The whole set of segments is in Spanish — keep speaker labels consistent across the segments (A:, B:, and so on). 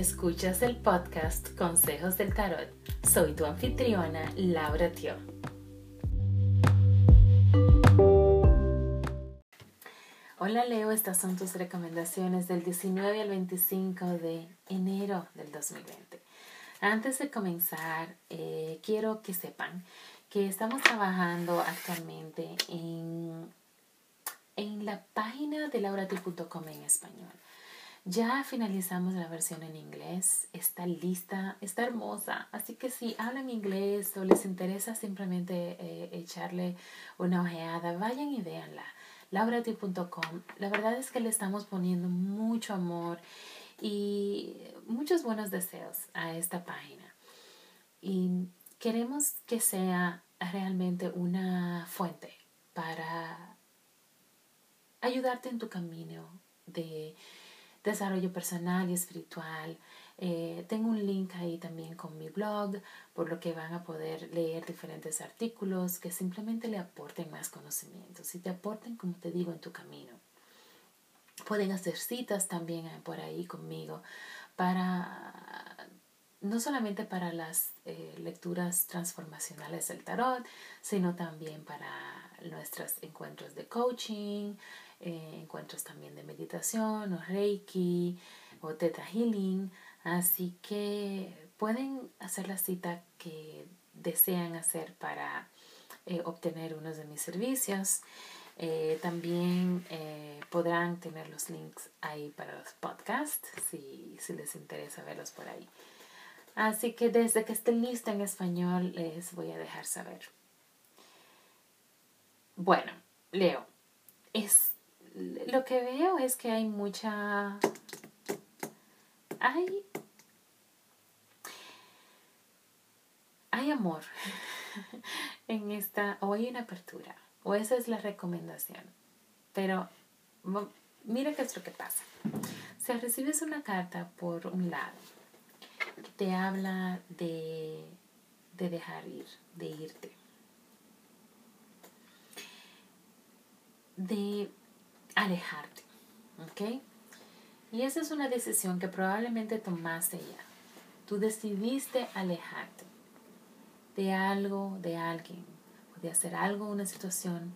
A: Escuchas el podcast Consejos del Tarot. Soy tu anfitriona, Laura Tio. Hola Leo, estas son tus recomendaciones del 19 al 25 de enero del 2020. Antes de comenzar, eh, quiero que sepan que estamos trabajando actualmente en, en la página de laurati.com en español. Ya finalizamos la versión en inglés, está lista, está hermosa, así que si hablan inglés o les interesa simplemente eh, echarle una ojeada, vayan y véanla. laurati.com. La verdad es que le estamos poniendo mucho amor y muchos buenos deseos a esta página. Y queremos que sea realmente una fuente para ayudarte en tu camino de desarrollo personal y espiritual. Eh, tengo un link ahí también con mi blog, por lo que van a poder leer diferentes artículos que simplemente le aporten más conocimientos y te aporten, como te digo, en tu camino. Pueden hacer citas también eh, por ahí conmigo para no solamente para las eh, lecturas transformacionales del tarot, sino también para nuestros encuentros de coaching, eh, encuentros también de meditación o reiki o teta healing. Así que pueden hacer la cita que desean hacer para eh, obtener uno de mis servicios. También podrán tener los links ahí para los podcasts si, si les interesa verlos por ahí. Así que desde que esté lista en español les voy a dejar saber. Bueno, Leo, es lo que veo es que hay mucha... Hay... Hay amor en esta... O hay una apertura. O esa es la recomendación. Pero mira qué es lo que pasa. Si recibes una carta por un lado te habla de, de dejar ir, de irte, de alejarte. ¿Ok? Y esa es una decisión que probablemente tomaste ya. Tú decidiste alejarte de algo, de alguien, de hacer algo, una situación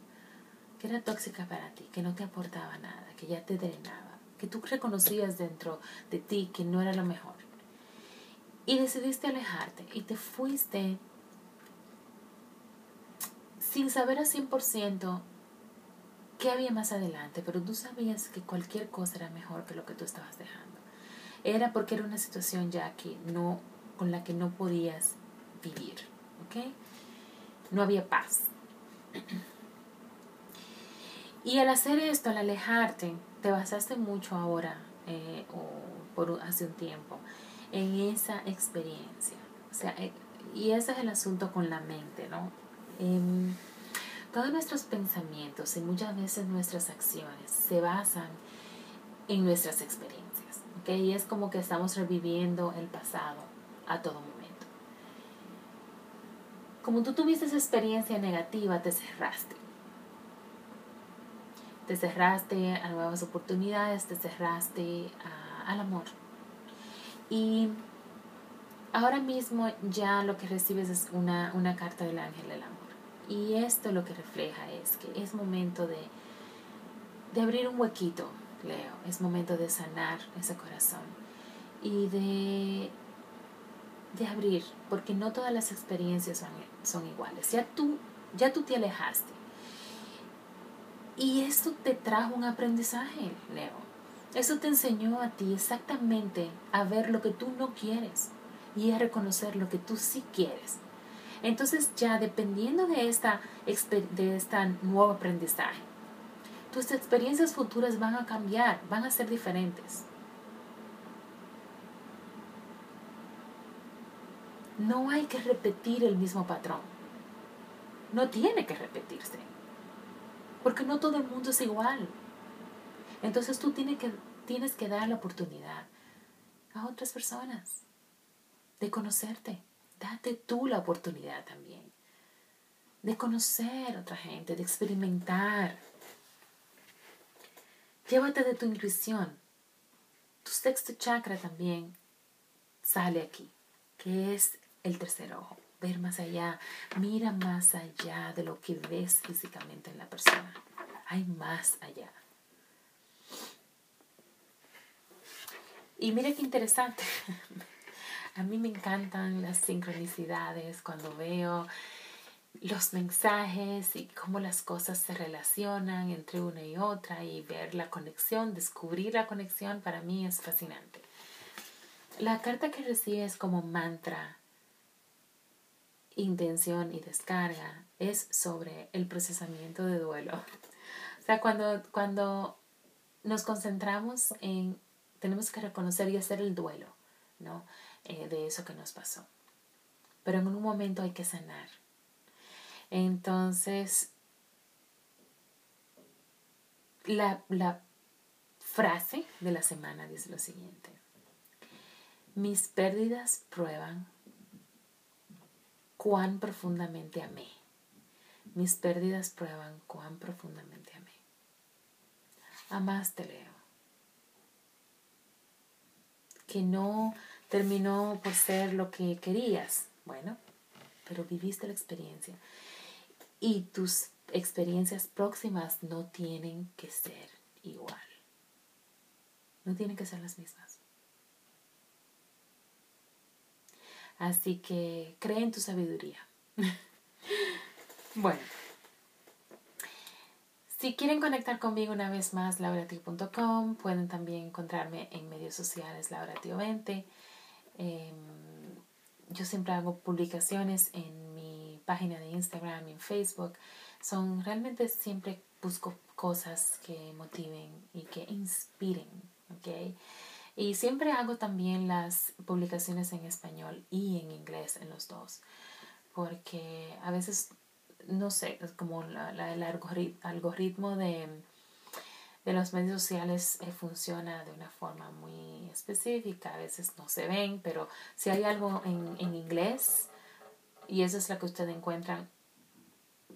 A: que era tóxica para ti, que no te aportaba nada, que ya te drenaba, que tú reconocías dentro de ti que no era lo mejor. Y decidiste alejarte y te fuiste sin saber a 100% qué había más adelante, pero tú sabías que cualquier cosa era mejor que lo que tú estabas dejando. Era porque era una situación ya que no, con la que no podías vivir, ¿ok? No había paz. Y al hacer esto, al alejarte, te basaste mucho ahora, eh, o por hace un tiempo, en esa experiencia. O sea, eh, y ese es el asunto con la mente, ¿no? Em, todos nuestros pensamientos y muchas veces nuestras acciones se basan en nuestras experiencias. ¿okay? Y es como que estamos reviviendo el pasado a todo momento. Como tú tuviste esa experiencia negativa, te cerraste. Te cerraste a nuevas oportunidades, te cerraste al amor. Y ahora mismo ya lo que recibes es una, una carta del ángel del amor. Y esto lo que refleja es que es momento de, de abrir un huequito, Leo. Es momento de sanar ese corazón y de, de abrir, porque no todas las experiencias son, son iguales. Ya tú, ya tú te alejaste. Y esto te trajo un aprendizaje, Leo. Eso te enseñó a ti exactamente a ver lo que tú no quieres y a reconocer lo que tú sí quieres. Entonces ya dependiendo de esta, de esta nuevo aprendizaje, tus experiencias futuras van a cambiar, van a ser diferentes. No hay que repetir el mismo patrón. No tiene que repetirse. Porque no todo el mundo es igual. Entonces tú tienes que, dar la oportunidad a otras personas de conocerte. Date tú la oportunidad también de conocer a otra gente, de experimentar. Llévate de tu intuición. Tu sexto chakra también sale aquí, que es el tercer ojo, ver más allá, mira más allá de lo que ves físicamente en la persona. Hay más allá. Y mira qué interesante. A mí me encantan las sincronicidades cuando veo los mensajes y cómo las cosas se relacionan entre una y otra y ver la conexión, descubrir la conexión, para mí es fascinante. La carta que recibes como mantra, intención y descarga es sobre el procesamiento de duelo. O sea, cuando, cuando nos concentramos en, tenemos que reconocer y hacer el duelo, ¿no? Eh, de eso que nos pasó. Pero en un momento hay que sanar. Entonces, la, la frase de la semana dice lo siguiente. Mis pérdidas prueban cuán profundamente amé. Mis pérdidas prueban cuán profundamente amé. Amaste, Leo. Que no terminó por ser lo que querías. Bueno, pero viviste la experiencia. Y tus experiencias próximas no tienen que ser igual. No tienen que ser las mismas. Así que cree en tu sabiduría. bueno. Si quieren conectar conmigo una vez más, lauratio.com, pueden también encontrarme en medios sociales lauratio20. Em, yo siempre hago publicaciones en mi página de Instagram y en Facebook. Son realmente siempre busco cosas que motiven y que inspiren, ¿ok? Y siempre hago también las publicaciones en español y en inglés, en los dos, porque a veces, no sé, como la, el algoritmo de, de los medios sociales eh, funciona de una forma muy específica, a veces no se ven, pero si hay algo en, en inglés, y eso es lo que ustedes encuentran,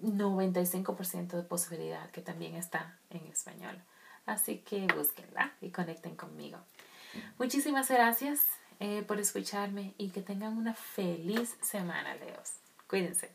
A: 95% de posibilidad que también está en español. Así que búsquenla y conecten conmigo. Muchísimas gracias eh, por escucharme y que tengan una feliz semana, Leos. Cuídense.